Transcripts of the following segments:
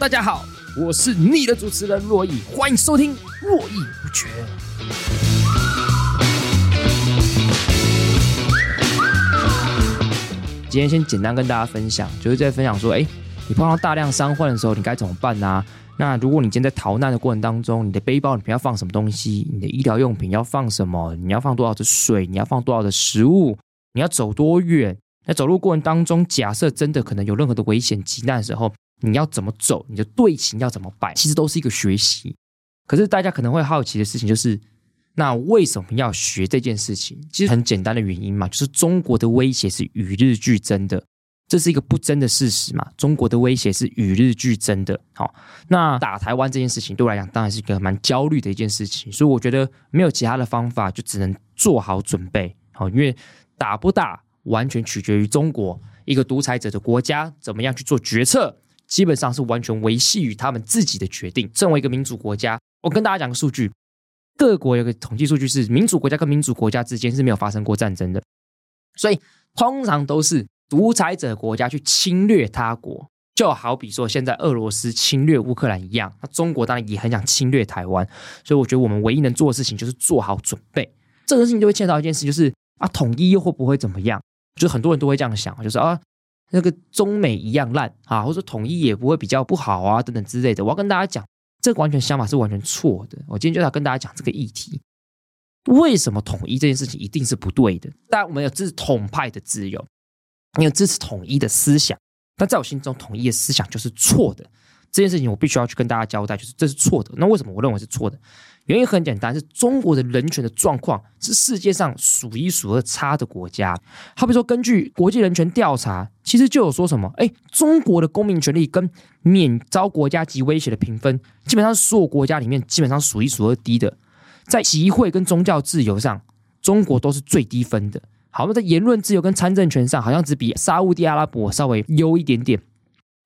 大家好，我是你的主持人珞亦，欢迎收听《络绎不绝》。今天先简单跟大家分享，就是在分享说，哎，你碰到大量伤患的时候，你该怎么办呢、那如果你今天在逃难的过程当中，你的背包里面要放什么东西？你的医疗用品要放什么？你要放多少的水？你要放多少的食物？你要走多远？在走路过程当中，假设真的可能有任何的危险急难的时候，你要怎么走？你的队形要怎么摆？其实都是一个学习。可是大家可能会好奇的事情就是，那为什么要学这件事情？其实很简单的原因嘛，就是中国的威胁是与日俱增的，这是一个不争的事实嘛。中国的威胁是与日俱增的。好，那打台湾这件事情对我来讲，当然是一个蛮焦虑的一件事情。所以我觉得没有其他的方法，就只能做好准备。好，因为打不打，完全取决于中国一个独裁者的国家怎么样去做决策，基本上是完全维系于他们自己的决定。身为一个民主国家，我跟大家讲个数据。各国有个统计数据是，民主国家跟民主国家之间是没有发生过战争的，所以通常都是独裁者国家去侵略他国，就好比说现在俄罗斯侵略乌克兰一样。那中国当然也很想侵略台湾，所以我觉得我们唯一能做的事情就是做好准备。这个事情就会牵扯到一件事，就是啊，统一又会不会怎么样？就很多人都会这样想，就是啊，那个中美一样烂啊，或者统一也不会比较不好啊，等等之类的。我要跟大家讲。这个完全想法是完全错的。我今天就要跟大家讲这个议题：为什么统一这件事情一定是不对的？但，我们有支持统派的自由，你有支持统一的思想，但在我心中，统一的思想就是错的。这件事情我必须要去跟大家交代，就是这是错的。那为什么我认为是错的？原因很简单，是中国的人权的状况是世界上数一数二差的国家。好比说，根据国际人权调查，其实就有说什么，哎，中国的公民权利跟免遭国家级威胁的评分，基本上是所有国家里面基本上数一数二低的。在集会跟宗教自由上，中国都是最低分的。好，那在言论自由跟参政权上，好像只比沙乌地阿拉伯稍微优一点点。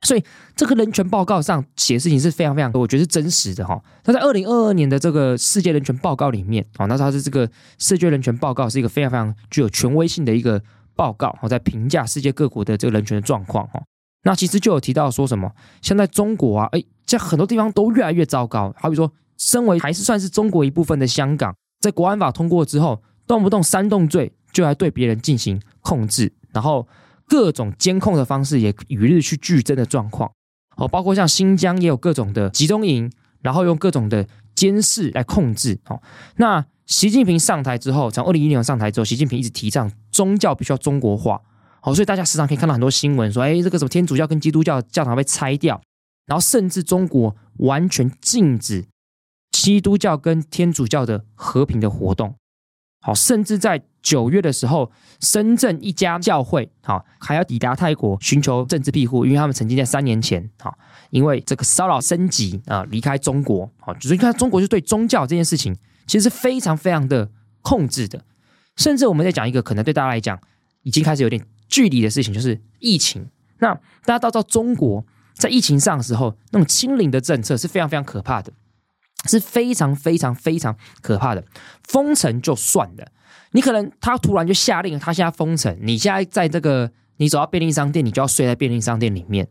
所以这个人权报告上写的事情是非常非常多，我觉得是真实的哈。那在二零二二年的这个世界人权报告里面，哦，那它是这个世界人权报告是一个非常非常具有权威性的一个报告，哦，在评价世界各国的这个人权的状况哈。那其实就有提到说什么，现在中国啊，哎，在很多地方都越来越糟糕。好比说，身为还是算是中国一部分的香港，在国安法通过之后，动不动煽动罪就来对别人进行控制，然后。各种监控的方式也与日去俱增的状况，哦，包括像新疆也有各种的集中营，然后用各种的监视来控制。哦，那习近平上台之后，从二零一零年上台之后，习近平一直提倡宗教必须要中国化。哦，所以大家时常可以看到很多新闻说，哎，这个什么天主教跟基督教教堂被拆掉，然后甚至中国完全禁止基督教跟天主教的和平的活动。好，甚至在九月的时候，深圳一家教会，好，还要抵达泰国寻求政治庇护，因为他们曾经在三年前，好，因为这个骚扰升级啊，离开中国，好，就是你看中国就对宗教这件事情，其实是非常非常的控制的。甚至我们在讲一个可能对大家来讲已经开始有点距离的事情，就是疫情。那大家到到，中国在疫情上的时候，那种清零的政策是非常非常可怕的。是非常非常非常可怕的，封城就算了，你可能他突然就下令，他现在封城，你现在在这个，你走到便利商店，你就要睡在便利商店里面，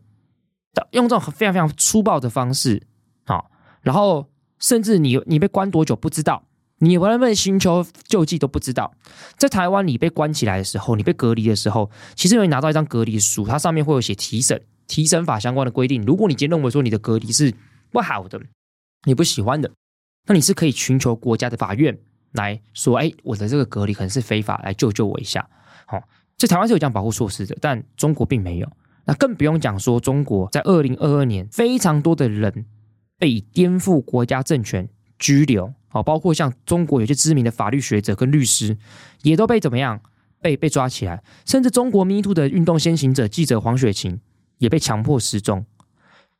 用这种非常非常粗暴的方式，好，然后甚至你你被关多久不知道，你能不能寻求救济都不知道。在台湾你被关起来的时候，你被隔离的时候，其实你拿到一张隔离书，它上面会有写提审提审法相关的规定。如果你今天认为说你的隔离是不好的。你不喜欢的，那你是可以寻求国家的法院来说，哎，我的这个隔离可能是非法，来救救我一下。好，在台湾是有这样保护措施的，但中国并没有。那更不用讲说，中国在二零二二年，非常多的人被颠覆国家政权拘留，好，包括像中国有些知名的法律学者跟律师，也都被怎么样被被抓起来，甚至中国 MeToo 的运动先行者记者黄雪琴也被强迫失踪。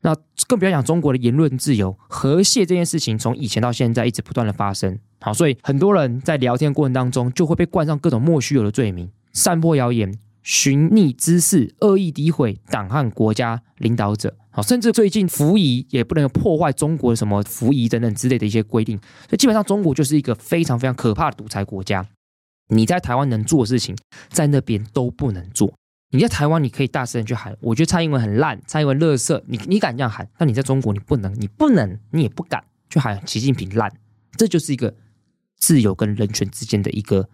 那更不要讲中国的言论自由，和谐这件事情从以前到现在一直不断的发生。好，所以很多人在聊天过程当中就会被冠上各种莫须有的罪名，散播谣言、寻衅滋事、恶意诋毁党和国家领导者。好，甚至最近服役也不能破坏中国什么服役等等之类的一些规定。所以基本上中国就是一个非常非常可怕的独裁国家。你在台湾能做的事情，在那边都不能做。你在台湾你可以大声的去喊，我觉得蔡英文很烂，蔡英文垃圾，你你敢这样喊？但你在中国你不能，你不能，你也不敢去喊习近平烂，这就是一个自由跟人权之间的一个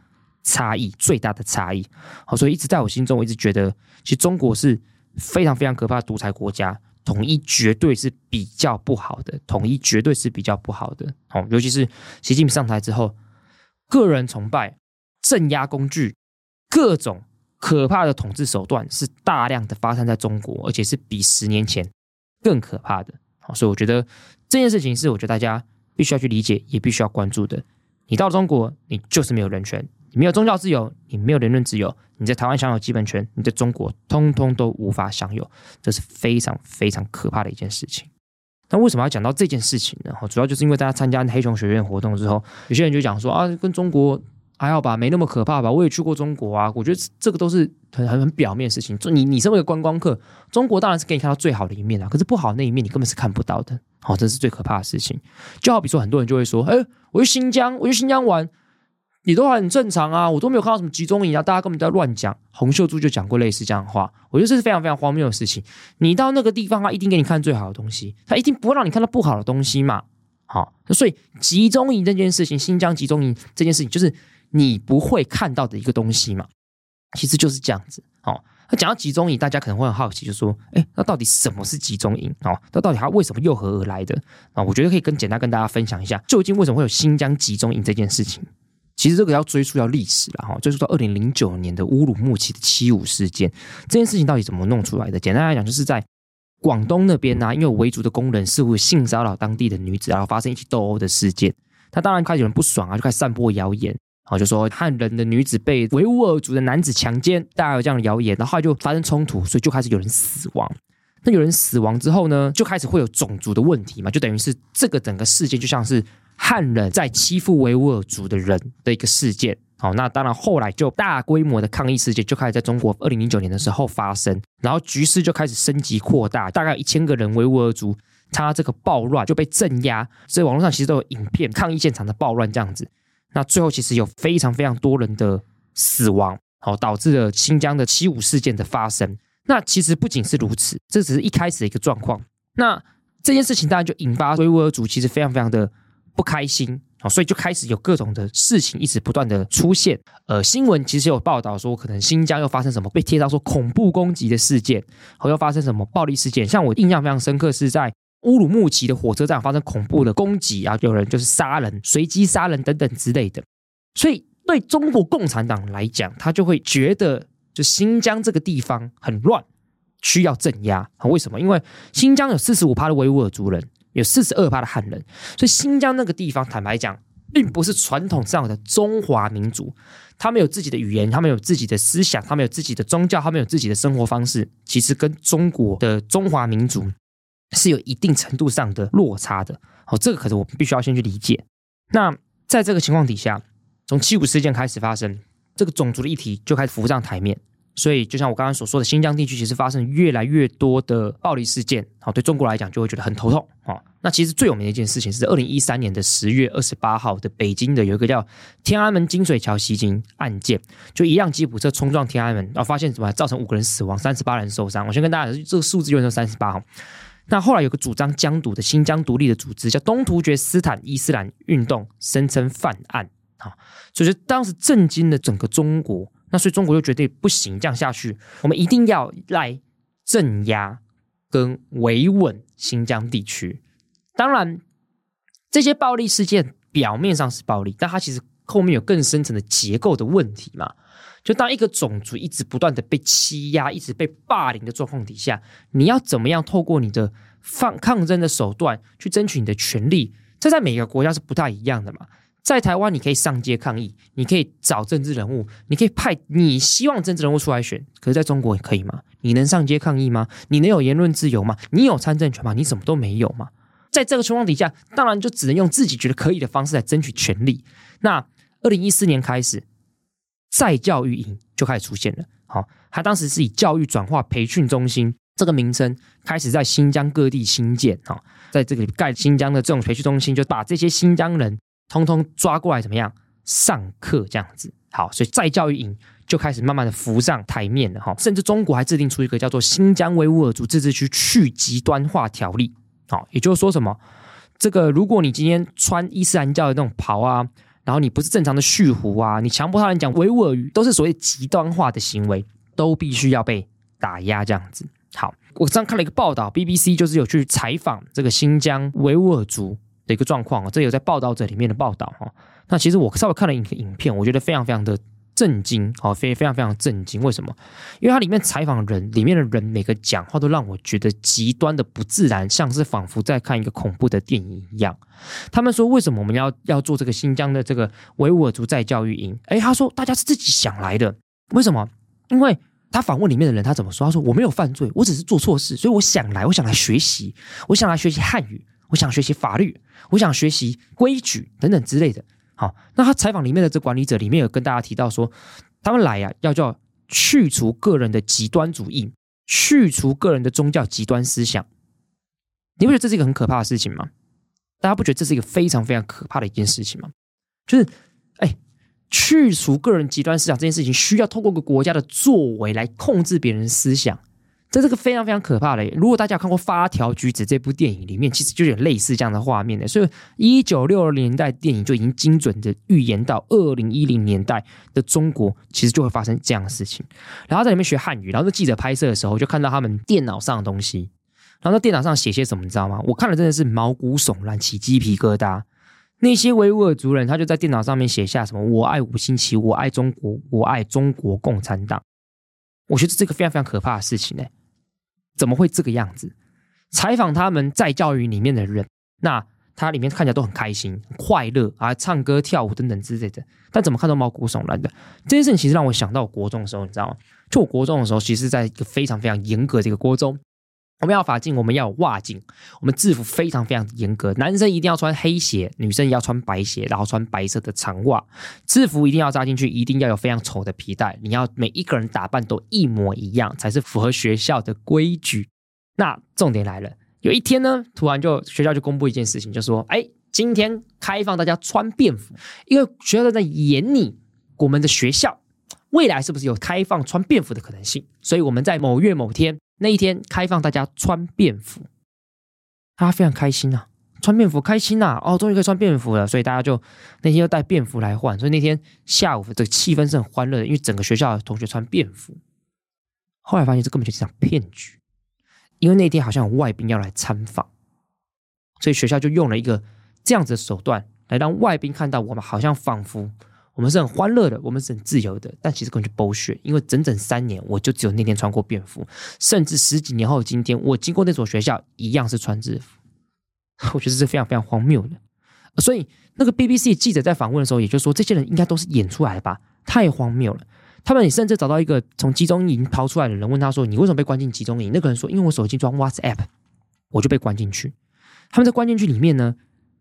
差异，最大的差异。好，所以一直在我心中，我一直觉得，其实中国是非常非常可怕的独裁国家，统一绝对是比较不好的，统一绝对是比较不好的。好，尤其是习近平上台之后，个人崇拜、镇压工具、各种。可怕的统治手段是大量的发生在中国，而且是比十年前更可怕的。好，所以我觉得这件事情是我觉得大家必须要去理解，也必须要关注的。你到了中国，你就是没有人权，你没有宗教自由，你没有言论自由，你在台湾享有基本权，你在中国通通都无法享有，这是非常非常可怕的一件事情。那为什么要讲到这件事情呢？主要就是因为大家参加黑熊学院活动之后，有些人就讲说啊，跟中国。还好吧，没那么可怕吧？我也去过中国啊，我觉得这个都是很很很表面的事情。就你你身为一个观光客，中国当然是给你看到最好的一面啊，可是不好的那一面你根本是看不到的。好，这是最可怕的事情。就好比说，很多人就会说：“哎，我去新疆，我去新疆玩，你都很正常啊，我都没有看到什么集中营啊，大家根本都在乱讲。”洪秀柱就讲过类似这样的话，我觉得这是非常非常荒谬的事情。你到那个地方，他一定给你看最好的东西，他一定不会让你看到不好的东西嘛。好，所以集中营这件事情，新疆集中营这件事情，就是。你不会看到的一个东西嘛，其实就是这样子。哦，那讲到集中营，大家可能会很好奇，就说：哎，那到底什么是集中营？哦，那到底它为什么又何而来的？啊，我觉得可以跟简单跟大家分享一下，究竟为什么会有新疆集中营这件事情。其实这个要追溯到历史了，哈，追溯到二零零九年的乌鲁木齐的七五事件。这件事情到底怎么弄出来的？简单来讲，就是在广东那边呢、因为维族的工人似乎性骚扰当地的女子，然后发生一起斗殴的事件。他当然开始有人不爽啊，就开始散播谣言。然后就说汉人的女子被维吾尔族的男子强奸，大概有这样的谣言，然后就发生冲突，所以就开始有人死亡。那有人死亡之后呢，就开始会有种族的问题嘛，就等于是这个整个事件就像是汉人在欺负维吾尔族的人的一个事件。好，那当然后来就大规模的抗议事件就开始在中国二零零九年的时候发生，然后局势就开始升级扩大，大概一千个人维吾尔族他这个暴乱就被镇压，所以网络上其实都有影片抗议现场的暴乱这样子。那最后其实有非常非常多人的死亡，好，导致了新疆的七五事件的发生。那其实不仅是如此，这只是一开始的一个状况。那这件事情当然就引发维吾尔族其实非常非常的不开心，好，所以就开始有各种的事情一直不断的出现。呃，新闻其实有报道说，可能新疆又发生什么被贴到说恐怖攻击的事件，或又发生什么暴力事件。像我印象非常深刻是在。乌鲁木齐的火车站发生恐怖的攻击啊，有人就是杀人、随机杀人等等之类的。所以对中国共产党来讲，他就会觉得就新疆这个地方很乱，需要镇压。为什么？因为新疆有四十五趴的维吾尔族人，有四十二趴的汉人，所以新疆那个地方，坦白讲，并不是传统上的中华民族。他们有自己的语言，他们有自己的思想，他们有自己的宗教，他们有自己的生活方式。其实跟中国的中华民族。是有一定程度上的落差的，哦，这个可是我们必须要先去理解。那在这个情况底下，从七五事件开始发生，这个种族的议题就开始浮上台面。所以，就像我刚刚所说的，新疆地区其实发生越来越多的暴力事件，好，对中国来讲就会觉得很头痛。好，那其实最有名的一件事情是二零一三年的十月二十八号的北京的有一个叫天安门金水桥袭击案件，就一辆吉普车冲撞天安门，然后发现什么，造成五个人死亡，三十八人受伤。我先跟大家，这个数字永远都三十八号。那后来有个主张疆独的新疆独立的组织叫东突厥斯坦伊斯兰运动，声称犯案啊，所以就当时震惊了整个中国。那所以中国就决定不行，这样下去，我们一定要来镇压跟维稳新疆地区。当然，这些暴力事件表面上是暴力，但它其实后面有更深层的结构的问题嘛。就当一个种族一直不断的被欺压，一直被霸凌的状况底下，你要怎么样透过你的放抗争的手段去争取你的权利？这在每个国家是不太一样的嘛。在台湾，你可以上街抗议，你可以找政治人物，你可以派你希望政治人物出来选。可是在中国也，可以吗？你能上街抗议吗？你能有言论自由吗？你有参政权吗？你什么都没有吗？在这个情况底下，当然就只能用自己觉得可以的方式来争取权利。那二零一四年开始。再教育营就开始出现了。好，他当时是以教育转化培训中心这个名称开始在新疆各地兴建。好，在这里盖新疆的这种培训中心，就把这些新疆人通通抓过来，怎么样上课这样子？好，所以再教育营就开始慢慢的浮上台面了哈。甚至中国还制定出一个叫做《新疆维吾尔族自治区去极端化条例》。好，也就是说什么？这个如果你今天穿伊斯兰教的那种袍啊，然后你不是正常的蓄胡啊，你强迫他人讲维吾尔语，都是所谓极端化的行为，都必须要被打压这样子。好，我刚看了一个报道，BBC 就是有去采访这个新疆维吾尔族的一个状况啊，这有在报道者里面的报道哈。那其实我稍微看了一个影片，我觉得非常非常的。震惊，好，非非常非常震惊。为什么？因为它里面采访人，里面的人每个讲话都让我觉得极端的不自然，像是仿佛在看一个恐怖的电影一样。他们说，为什么我们要要做这个新疆的这个维吾尔族再教育营？诶，他说大家是自己想来的。为什么？因为他访问里面的人，他怎么说？他说我没有犯罪，我只是做错事，所以我想来，我想来学习，我想来学习汉语，我想学习法律，我想学习规矩等等之类的。好，那他采访里面的这管理者里面有跟大家提到说，他们来呀、啊，要叫去除个人的极端主义，去除个人的宗教极端思想。你不觉得这是一个很可怕的事情吗？大家不觉得这是一个非常非常可怕的一件事情吗？就是，哎，去除个人极端思想这件事情，需要透过个国家的作为来控制别人思想。这是个非常非常可怕的。如果大家有看过《发条橘子》这部电影，里面其实就有类似这样的画面的。所以，一九六零年代电影就已经精准的预言到二零一零年代的中国，其实就会发生这样的事情。然后在里面学汉语，然后在记者拍摄的时候，就看到他们电脑上的东西。然后在电脑上写些什么，你知道吗？我看了真的是毛骨悚然，起鸡皮疙瘩。那些维吾尔族人，他就在电脑上面写下什么“我爱五星旗，我爱中国，我爱中国共产党”。我觉得这是个非常非常可怕的事情呢。怎么会这个样子？采访他们在教育里面的人，那他里面看起来都很开心、快乐啊，唱歌、跳舞等等之类的。但怎么看都毛骨悚然的。这件事情其实让我想到国中的时候，你知道吗？就我国中的时候，其实在一个非常非常严格的一个国中，我们要法镜，我们要有袜镜，我们制服非常非常严格，男生一定要穿黑鞋，女生也要穿白鞋，然后穿白色的长袜，制服一定要扎进去，一定要有非常丑的皮带，你要每一个人打扮都一模一样，才是符合学校的规矩。那重点来了，有一天呢，突然就学校就公布一件事情，就说：哎，今天开放大家穿便服，因为学校在演你我们的学校未来是不是有开放穿便服的可能性，所以我们在某月某天。那一天开放大家穿便服，大家非常开心、啊，穿便服开心呐、啊，哦，终于可以穿便服了，所以大家就那天就带便服来换，所以那天下午这个气氛是很欢乐的，因为整个学校同学穿便服。后来发现这根本就是一场骗局，因为那天好像有外宾要来参访，所以学校就用了一个这样子的手段来让外宾看到我们，好像仿佛。我们是很欢乐的，我们是很自由的，但其实根本就剥削，因为整整三年，我就只有那天穿过便服，甚至十几年后今天，我经过那所学校一样是穿制服，我觉得这是非常非常荒谬的。所以那个 BBC 记者在访问的时候，也就是说，这些人应该都是演出来的吧？太荒谬了！他们也甚至找到一个从集中营逃出来的人，问他说：“你为什么被关进集中营？”那个人说：“因为我手机装 WhatsApp，我就被关进去。”他们在关进去里面呢，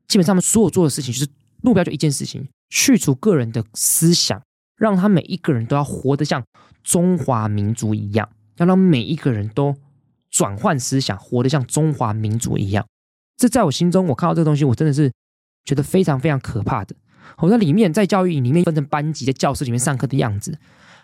基本上他们所有做的事情就是目标就一件事情。去除个人的思想，让他每一个人都要活得像中华民族一样，要让每一个人都转换思想，活得像中华民族一样。这在我心中，我看到这个东西，我真的是觉得非常非常可怕的。我在里面，在教育里面分成班级，在教室里面上课的样子，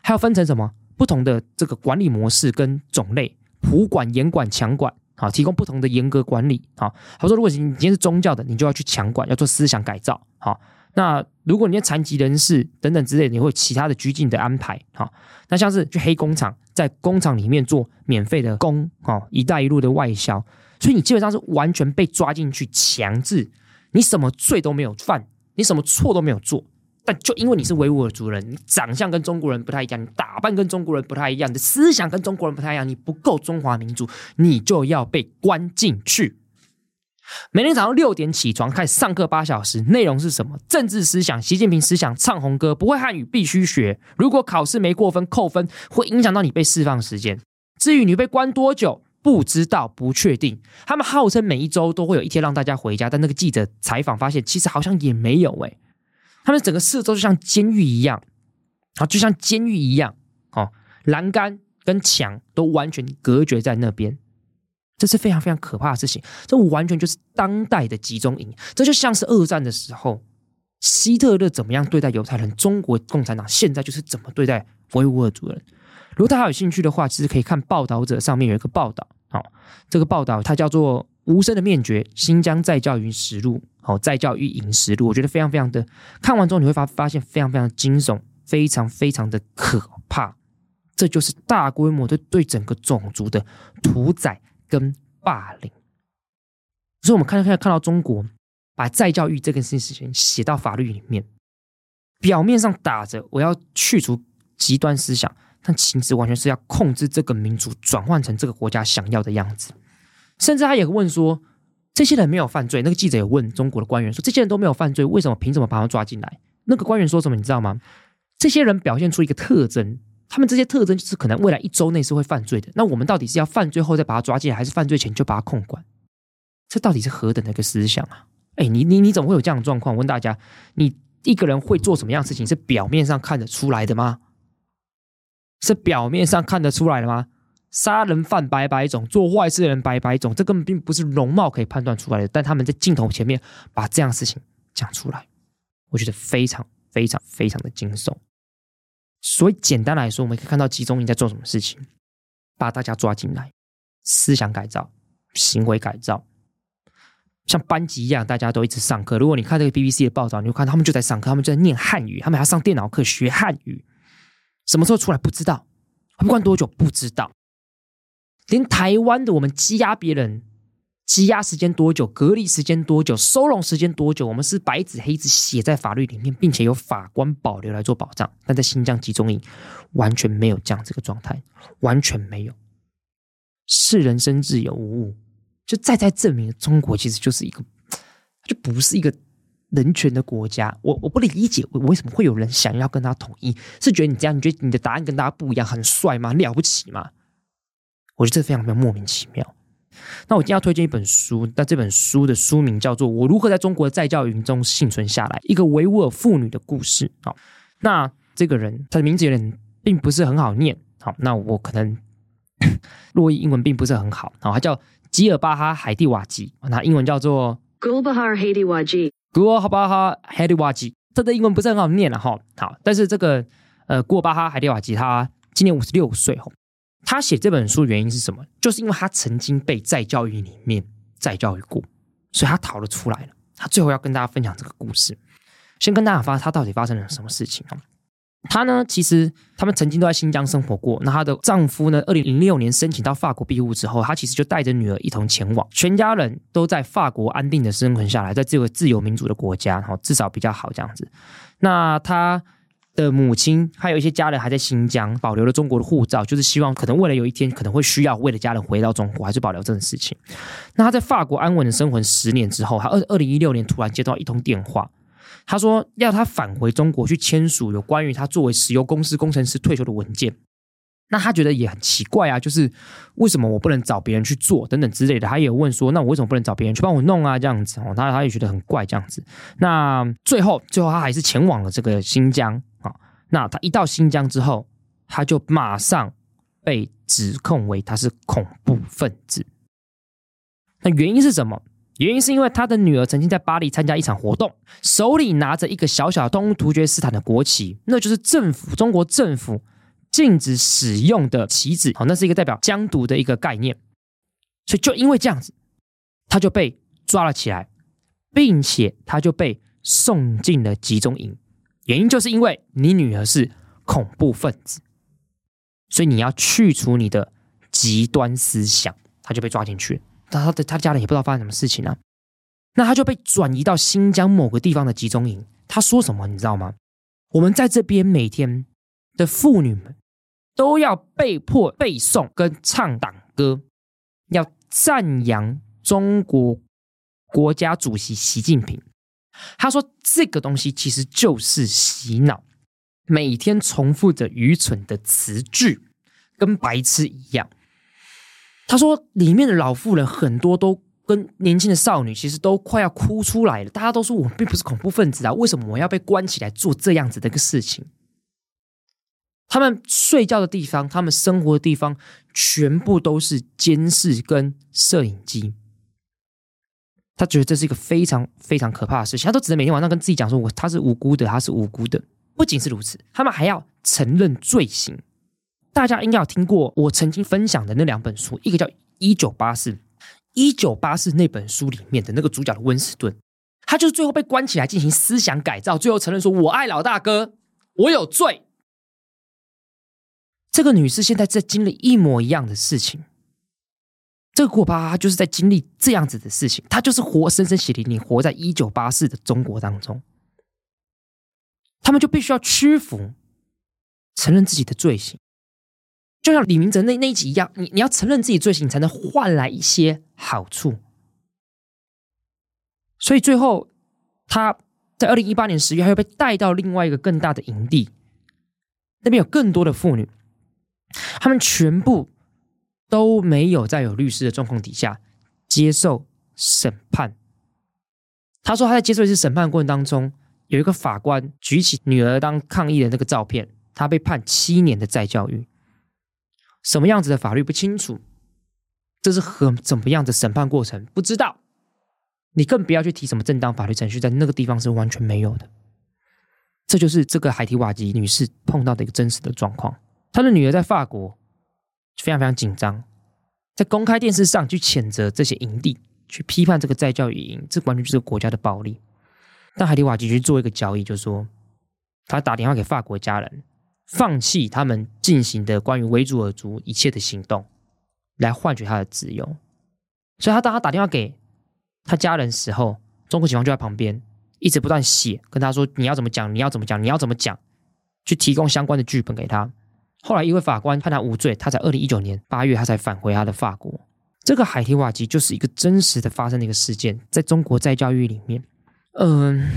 还要分成什么不同的这个管理模式跟种类，普管、严管、强管，好，提供不同的严格管理。好，他说，如果你今天是宗教的，你就要去强管，要做思想改造。好。那如果你是残疾人士等等之类，你会有其他的拘禁的安排，好，那像是去黑工厂，在工厂里面做免费的工，哦，一带一路的外销，所以你基本上是完全被抓进去，强制你什么罪都没有犯，你什么错都没有做，但就因为你是维吾尔族人，你长相跟中国人不太一样，你打扮跟中国人不太一样，你的思想跟中国人不太一样，你不够中华民族，你就要被关进去。每天早上六点起床，开始上课八小时，内容是什么？政治思想、习近平思想，唱红歌，不会汉语必须学。如果考试没过分，扣分会影响到你被释放时间。至于你被关多久，不知道，不确定。他们号称每一周都会有一天让大家回家，但那个记者采访发现，其实好像也没有诶。他们整个四周就像监狱一样，啊，就像监狱一样，哦，栏杆跟墙都完全隔绝在那边。这是非常非常可怕的事情，这完全就是当代的集中营，这就像是二战的时候希特勒怎么样对待犹太人，中国共产党现在就是怎么对待维吾尔族人。如果大家有兴趣的话，其实可以看报道者上面有一个报道，好，这个报道它叫做《无声的灭绝：新疆再教育实录》，好，再教育营实录，我觉得非常非常的，看完之后你会发发现非常非常惊悚，非常非常的可怕。这就是大规模的对整个种族的屠宰跟霸凌。所以，我们看看看到中国把再教育这件事情写到法律里面，表面上打着我要去除极端思想。但其实完全是要控制这个民族，转换成这个国家想要的样子。甚至他也问说：“这些人没有犯罪。”那个记者也问中国的官员说：“这些人都没有犯罪，为什么凭什么把他们抓进来？”那个官员说什么？你知道吗？这些人表现出一个特征，他们这些特征就是可能未来一周内是会犯罪的。那我们到底是要犯罪后再把他抓进来，还是犯罪前就把他控管？这到底是何等的一个思想啊？哎，你你你怎么会有这样的状况？问大家，你一个人会做什么样的事情是表面上看得出来的吗？是表面上看得出来的吗？杀人犯百百种，做坏事的人百百种，这根本并不是容貌可以判断出来的。但他们在镜头前面把这样的事情讲出来，我觉得非常非常非常的惊悚。所以简单来说，我们可以看到集中营在做什么事情：把大家抓进来，思想改造、行为改造，像班级一样，大家都一直上课。如果你看这个 BBC 的报道，你会看他们就在上课，他们就在念汉语，他们还要上电脑课学汉语。什么时候出来不知道，会关多久不知道，连台湾的我们羁押别人，羁押时间多久，隔离时间多久，收容时间多久，我们是白纸黑字写在法律里面，并且有法官保留来做保障。但在新疆集中营完全没有这样这个状态，完全没有。是人生自有无误，就再再证明中国其实就是一个，就不是一个。人权的国家，我我不理解，我为什么会有人想要跟他统一？是觉得你这样，你觉得你的答案跟大家不一样，很帅吗？了不起吗？我觉得这非常非常莫名其妙。那我今天要推荐一本书，那这本书的书名叫做《我如何在中国的再教育营中幸存下来》，一个维吾尔妇女的故事。好，那这个人他的名字有点并不是很好念。好，那我可能 洛伊英文并不是很好。好，他叫吉尔巴哈·海蒂瓦吉，那英文叫做 Gulbahar Haidiwaji。古尔巴哈海蒂瓦吉，他的英文不是很好念了哈。好，但是这个呃，古尔巴哈海蒂瓦吉他今年五十六岁哈。他写这本书原因是什么？就是因为他曾经被再教育里面再教育过，所以他逃了出来了。他最后要跟大家分享这个故事，先跟大家发他到底发生了什么事情啊？她呢，其实他们曾经都在新疆生活过。那她的丈夫呢，二零零六年申请到法国庇护之后，她其实就带着女儿一同前往，全家人都在法国安定的生存下来，在这个自由民主的国家，哈，至少比较好这样子。那她的母亲还有一些家人还在新疆保留了中国的护照，就是希望可能未来有一天可能会需要为了家人回到中国，还是保留这种事情。那他在法国安稳的生活十年之后，他二二零一六年突然接到一通电话。他说要他返回中国去签署有关于他作为石油公司工程师退休的文件，那他觉得也很奇怪啊，就是为什么我不能找别人去做等等之类的。他也有问说，那我为什么不能找别人去帮我弄啊？这样子哦，他他也觉得很怪这样子。那最后最后他还是前往了这个新疆啊。那他一到新疆之后，他就马上被指控为他是恐怖分子。那原因是什么？原因是因为他的女儿曾经在巴黎参加一场活动，手里拿着一个小小东突厥斯坦的国旗，那就是政府中国政府禁止使用的旗帜。好，那是一个代表疆独的一个概念。所以就因为这样子，他就被抓了起来，并且他就被送进了集中营。原因就是因为你女儿是恐怖分子，所以你要去除你的极端思想，他就被抓进去。他的他家人也不知道发生什么事情啊，那他就被转移到新疆某个地方的集中营。他说什么你知道吗？我们在这边每天的妇女们都要被迫背诵跟唱党歌，要赞扬中国国家主席习近平。他说这个东西其实就是洗脑，每天重复着愚蠢的词句，跟白痴一样。他说：“里面的老妇人很多都跟年轻的少女，其实都快要哭出来了。大家都说我并不是恐怖分子啊，为什么我要被关起来做这样子的一个事情？他们睡觉的地方，他们生活的地方，全部都是监视跟摄影机。他觉得这是一个非常非常可怕的事情，他都只能每天晚上跟自己讲说：“我他是无辜的，他是无辜的。”不仅是如此，他们还要承认罪行。大家应该有听过我曾经分享的那两本书，一个叫《一九八四》，《一九八四》那本书里面的那个主角的温斯顿，他就是最后被关起来进行思想改造，最后承认说：“我爱老大哥，我有罪。”这个女士现在在经历一模一样的事情。这个库巴她就是在经历这样子的事情，他就是活生生血淋淋活在一九八四的中国当中。他们就必须要屈服，承认自己的罪行。就像李明哲那那一集一样，你你要承认自己罪行，才能换来一些好处。所以最后，他在二零一八年十月，他又被带到另外一个更大的营地，那边有更多的妇女，他们全部都没有在有律师的状况底下接受审判。他说他在接受一次审判过程当中，有一个法官举起女儿当抗议的那个照片，他被判七年的再教育。什么样子的法律不清楚，这是很怎么样的审判过程不知道，你更不要去提什么正当法律程序，在那个地方是完全没有的。这就是这个海提瓦吉女士碰到的一个真实的状况。她的女儿在法国非常非常紧张，在公开电视上去谴责这些营地，去批判这个在教育营，这完全就是国家的暴力。但海迪瓦吉去做一个交易，就是说他打电话给法国家人。放弃他们进行的关于维吾尔族一切的行动，来换取他的自由。所以，他当他打电话给他家人时候，中国警方就在旁边一直不断写，跟他说：“你要怎么讲？你要怎么讲？你要怎么讲？”去提供相关的剧本给他。后来，一位法官判他无罪，他在二零一九年八月，他才返回他的法国。这个海提瓦吉就是一个真实的发生的一个事件，在中国再教育里面，嗯。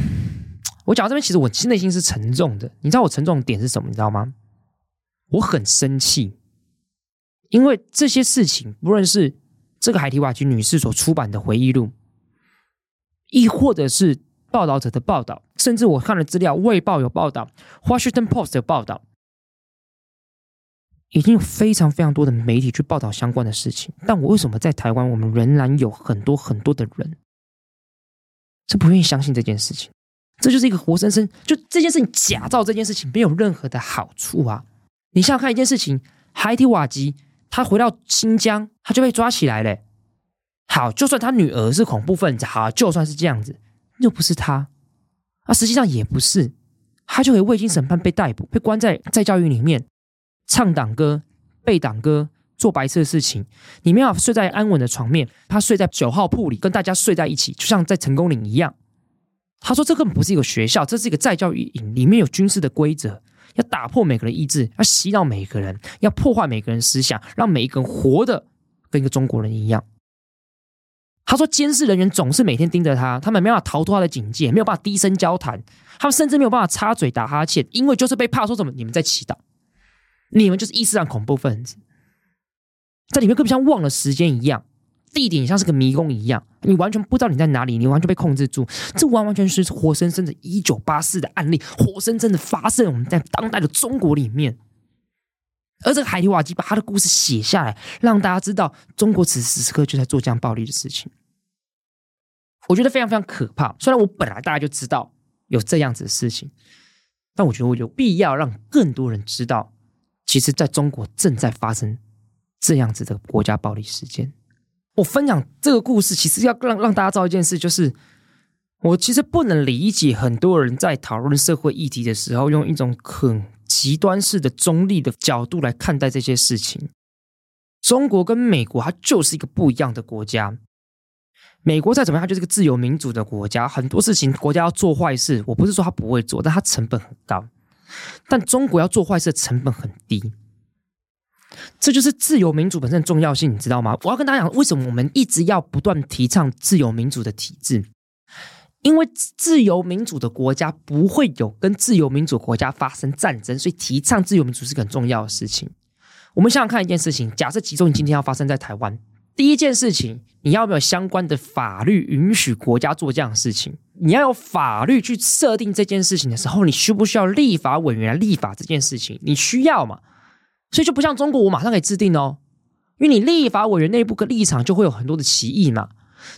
我讲到这边，其实我内心是沉重的。你知道我沉重的点是什么？你知道吗？我很生气，因为这些事情，不论是这个海提瓦吉女士所出版的回忆录，亦或者是报道者的报道，甚至我看了资料，《卫报》有报道，《Washington Post》有报道，已经有非常非常多的媒体去报道相关的事情。但我为什么在台湾，我们仍然有很多很多的人是不愿意相信这件事情？这就是一个活生生，就这件事情假造这件事情没有任何的好处啊！你想想看一件事情，海提瓦吉他回到新疆，他就被抓起来了。好，就算他女儿是恐怖分子，好，就算是这样子，又不是他，啊，实际上也不是，他就可以未经审判被逮捕，被关在在教育里面，唱党歌、背党歌、做白色的事情。你没有睡在安稳的床面，他睡在九号铺里，跟大家睡在一起，就像在成功岭一样。他说：“这根本不是一个学校，这是一个再教育营，里面有军事的规则，要打破每个人意志，要洗脑每个人，要破坏每个人思想，让每一个人活得跟一个中国人一样。”他说：“监视人员总是每天盯着他，他们没办法逃脱他的警戒，没有办法低声交谈，他们甚至没有办法插嘴打哈欠，因为就是被怕说什么你们在祈祷，你们就是伊斯兰恐怖分子，在里面更不像忘了时间一样。”地点像是个迷宫一样，你完全不知道你在哪里，你完全被控制住。这完完全全是活生生的1984的案例，活生生的发生我们在当代的中国里面。而这个海提瓦基把他的故事写下来，让大家知道中国此时此刻就在做这样暴力的事情。我觉得非常非常可怕。虽然我本来大家就知道有这样子的事情，但我觉得我有必要让更多人知道，其实在中国正在发生这样子的国家暴力事件。我分享这个故事，其实要让让大家知道一件事，就是我其实不能理解很多人在讨论社会议题的时候，用一种很极端式的中立的角度来看待这些事情。中国跟美国，它就是一个不一样的国家。美国再怎么样，它就是个自由民主的国家，很多事情国家要做坏事，我不是说它不会做，但它成本很高。但中国要做坏事的成本很低。这就是自由民主本身的重要性，你知道吗？我要跟大家讲，为什么我们一直要不断提倡自由民主的体制？因为自由民主的国家不会有跟自由民主国家发生战争，所以提倡自由民主是个很重要的事情。我们想想看一件事情：假设集中营今天要发生在台湾，第一件事情，你要没有相关的法律允许国家做这样的事情？你要有法律去设定这件事情的时候，你需不需要立法委员来立法这件事情？你需要嘛？所以就不像中国，我马上可以制定哦，因为你立法委员内部的立场就会有很多的歧义嘛。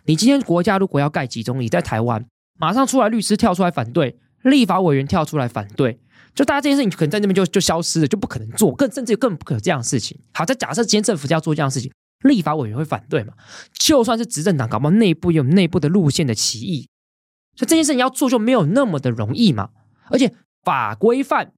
你今天国家如果要盖集中营在台湾，马上出来律师跳出来反对，立法委员跳出来反对，就大家这件事情可能在那边就就消失了，就不可能做，更甚至更不可能这样的事情。好，再假设今天政府要做这样的事情，立法委员会反对嘛？就算是执政党，搞不好内部也有内部的路线的歧义，所以这件事情要做就没有那么的容易嘛。而且法规范，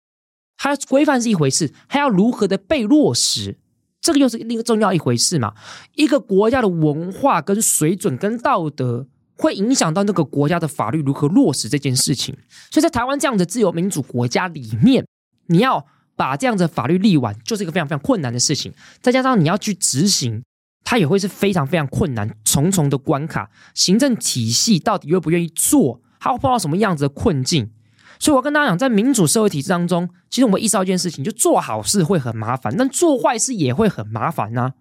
它规范是一回事，还要如何的被落实，这个又是另一个重要一回事嘛。一个国家的文化跟水准跟道德。会影响到那个国家的法律如何落实这件事情，所以在台湾这样的自由民主国家里面，你要把这样的法律立完，就是一个非常非常困难的事情。再加上你要去执行，它也会是非常非常困难，重重的关卡。行政体系到底愿不愿意做，它会碰到什么样子的困境？所以我跟大家讲，在民主社会体制当中，其实我们意识到一件事情，就做好事会很麻烦，但做坏事也会很麻烦呢、啊。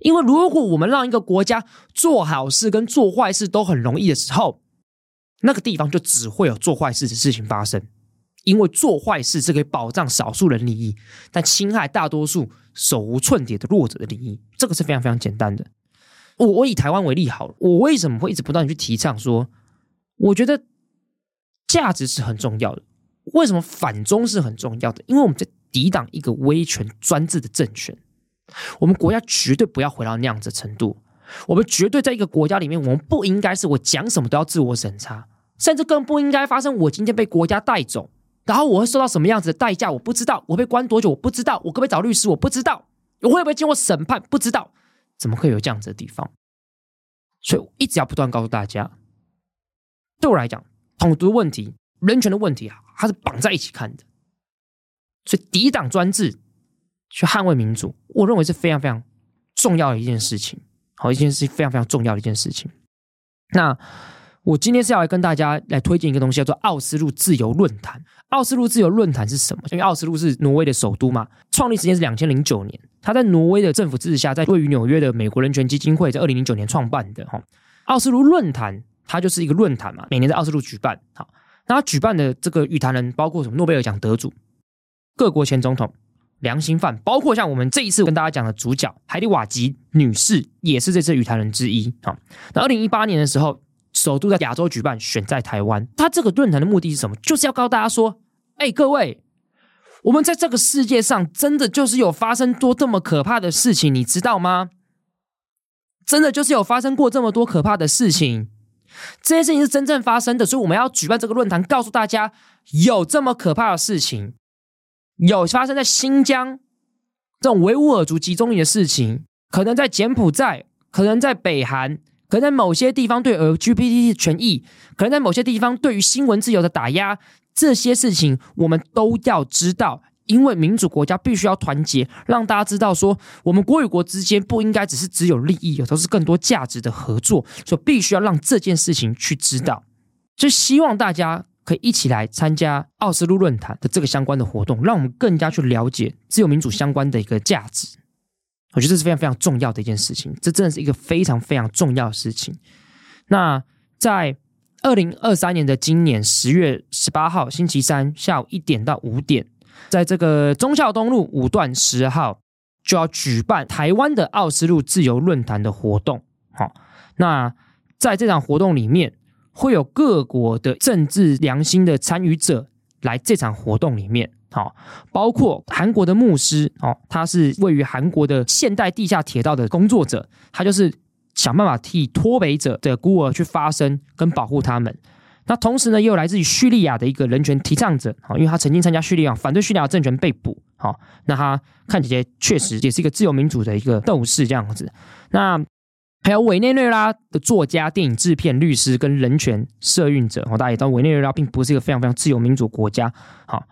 因为如果我们让一个国家做好事跟做坏事都很容易的时候，那个地方就只会有做坏事的事情发生。因为做坏事是可以保障少数人利益，但侵害大多数手无寸铁的弱者的利益，这个是非常非常简单的。我我以台湾为例好了，我为什么会一直不断去提倡说，我觉得价值是很重要的。为什么反中是很重要的？因为我们在抵挡一个威权专制的政权。我们国家绝对不要回到那样子的程度。我们绝对在一个国家里面，我们不应该是我讲什么都要自我审查，甚至更不应该发生我今天被国家带走，然后我会受到什么样子的代价，我不知道。我被关多久，我不知道。我可不可以找律师，我不知道。我会不会经过审判，不知道。怎么会有这样子的地方？所以我一直要不断告诉大家，对我来讲，统独问题、人权的问题啊，它是绑在一起看的。所以抵挡专制。去捍卫民主，我认为是非常非常重要的一件事情。好，一件事非常非常重要的一件事情。那我今天是要来跟大家来推荐一个东西，叫做奥斯陆自由论坛。奥斯陆自由论坛是什么？因为奥斯陆是挪威的首都嘛，创立时间是两千零九年。它在挪威的政府支持下，在位于纽约的美国人权基金会在二零零九年创办的。哈，奥斯陆论坛它就是一个论坛嘛，每年在奥斯陆举办。好，那它举办的这个与谈人包括什么？诺贝尔奖得主、各国前总统。良心犯，包括像我们这一次跟大家讲的主角海蒂瓦吉女士，也是这次与谈人之一。好，那二零一八年的时候，首都在亚洲举办，选在台湾。他这个论坛的目的是什么？就是要告诉大家说：哎，各位，我们在这个世界上真的就是有发生多这么可怕的事情，你知道吗？真的就是有发生过这么多可怕的事情，这些事情是真正发生的，所以我们要举办这个论坛，告诉大家有这么可怕的事情。有发生在新疆这种维吾尔族集中营的事情，可能在柬埔寨，可能在北韩，可能在某些地方对 LGBT 的权益，可能在某些地方对于新闻自由的打压，这些事情我们都要知道，因为民主国家必须要团结，让大家知道说，我们国与国之间不应该只是只有利益，有时候是更多价值的合作，所以必须要让这件事情去知道，就希望大家。可以一起来参加奥斯陆论坛的这个相关的活动，让我们更加去了解自由民主相关的一个价值。我觉得这是非常非常重要的一件事情，这真的是一个非常非常重要的事情。那在二零二三年的今年十月十八号星期三下午一点到五点，在这个忠孝东路五段十号就要举办台湾的奥斯陆自由论坛的活动。好，那在这场活动里面。会有各国的政治良心的参与者来这场活动里面，好，包括韩国的牧师，哦，他是位于韩国的现代地下铁道的工作者，他就是想办法替脱北者的孤儿去发声跟保护他们。那同时呢，也有来自于叙利亚的一个人权提倡者，好，因为他曾经参加叙利亚反对叙利亚政权被捕，好，那他看起来确实也是一个自由民主的一个斗士这样子，那。还有委内瑞拉的作家、电影制片、律师跟人权社运者哦，大家也知道委内瑞拉并不是一个非常非常自由民主国家。好，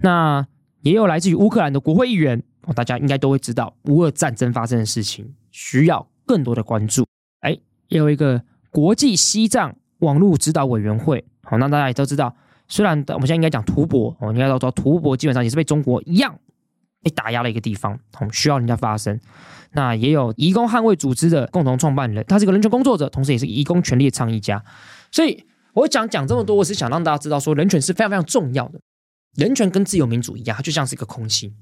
那也有来自于乌克兰的国会议员，哦大家应该都会知道乌俄战争发生的事情需要更多的关注。哎，也有一个国际西藏网络指导委员会，好，那大家也都知道，虽然我们现在应该讲图博，哦，应该都知道图博基本上也是被中国一样被打压的一个地方，需要人家发声。那也有移工捍卫组织的共同创办人，他是个人权工作者，同时也是移工权利的倡议家。所以我讲讲这么多，我是想让大家知道，说人权是非常非常重要的。人权跟自由民主一样，它就像是一个空气。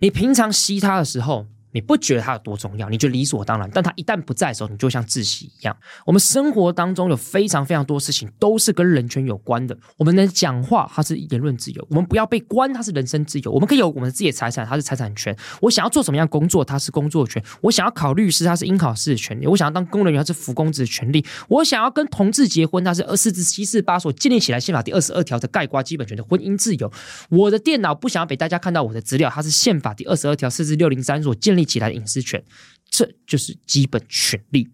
你平常吸它的时候，你不觉得它有多重要，你就理所当然。但它一旦不在的时候，你就像窒息一样。我们生活当中有非常非常多事情都是跟人权有关的。我们能讲话，它是言论自由；我们不要被关，它是人身自由。我们可以有我们自己的财产，它是财产权。我想要做什么样工作，它是工作权。我想要考律师，它是应考试的权利。我想要当公务人员，它是服公职的权利。我想要跟同志结婚，它是二四至七四八所建立起来宪法第二十二条的概括基本权的婚姻自由。我的电脑不想要被大家看到我的资料，它是宪法第二十二条四至六零三所建立起来的隐私权。这就是基本权利。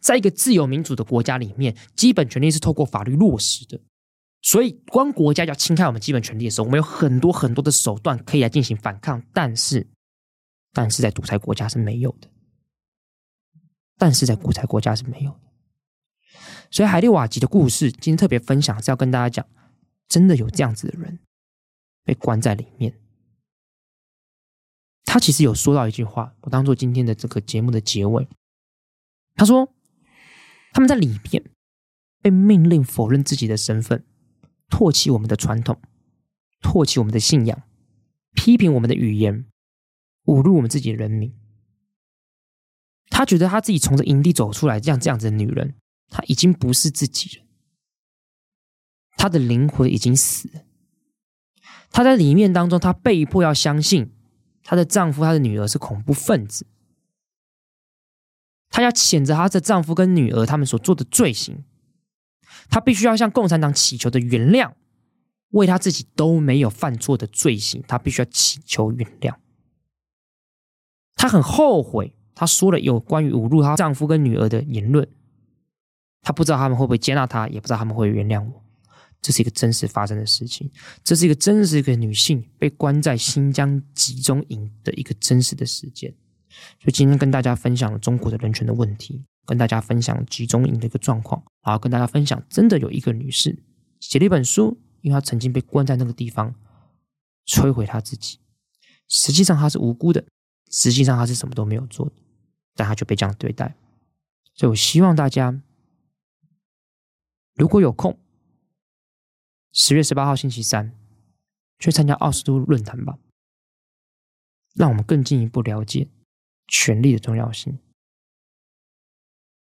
在一个自由民主的国家里面，基本权利是透过法律落实的。所以，当国家要侵害我们基本权利的时候，我们有很多很多的手段可以来进行反抗。但是，但是在独裁国家是没有的。但是在独裁国家是没有的。所以，海利瓦吉的故事今天特别分享是要跟大家讲，真的有这样子的人被关在里面。他其实有说到一句话，我当做今天的这个节目的结尾。他说：“他们在里面被命令否认自己的身份，唾弃我们的传统，唾弃我们的信仰，批评我们的语言，侮辱我们自己的人民。他觉得他自己从这营地走出来，这样这样子的女人，她已经不是自己了，她的灵魂已经死了。她在里面当中，她被迫要相信。”她的丈夫、她的女儿是恐怖分子，她要谴责她的丈夫跟女儿他们所做的罪行，她必须要向共产党祈求的原谅，为她自己都没有犯错的罪行，她必须要祈求原谅。她很后悔，她说了有关于侮辱她丈夫跟女儿的言论，她不知道他们会不会接纳她，也不知道他们会原谅我。这是一个真实发生的事情，这是一个真实一个女性被关在新疆集中营的一个真实的事件。所以今天跟大家分享了中国的人权的问题，跟大家分享集中营的一个状况，然后跟大家分享，真的有一个女士写了一本书，因为她曾经被关在那个地方，摧毁她自己。实际上她是无辜的，实际上她是什么都没有做的，但她就被这样对待。所以我希望大家如果有空。十月十八号星期三，去参加奥斯陆论坛吧，让我们更进一步了解权力的重要性。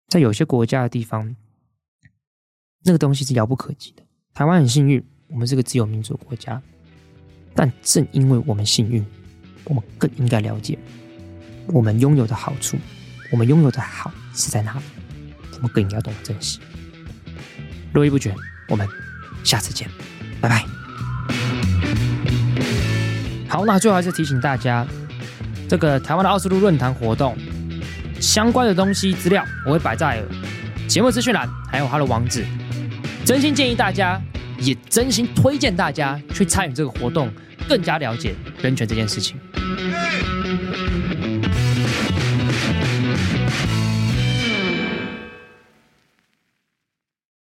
在有些国家的地方，那个东西是遥不可及的。台湾很幸运，我们是个自由民主国家，但正因为我们幸运，我们更应该了解我们拥有的好处，我们拥有的好是在哪里，我们更应该懂得珍惜。络绎不绝，我们。下次见，拜拜。好，那最后还是提醒大家，这个台湾的奥斯陆论坛活动相关的东西资料，我会摆在节目资讯栏，还有它的网址。真心建议大家，也真心推荐大家去参与这个活动，更加了解人权这件事情。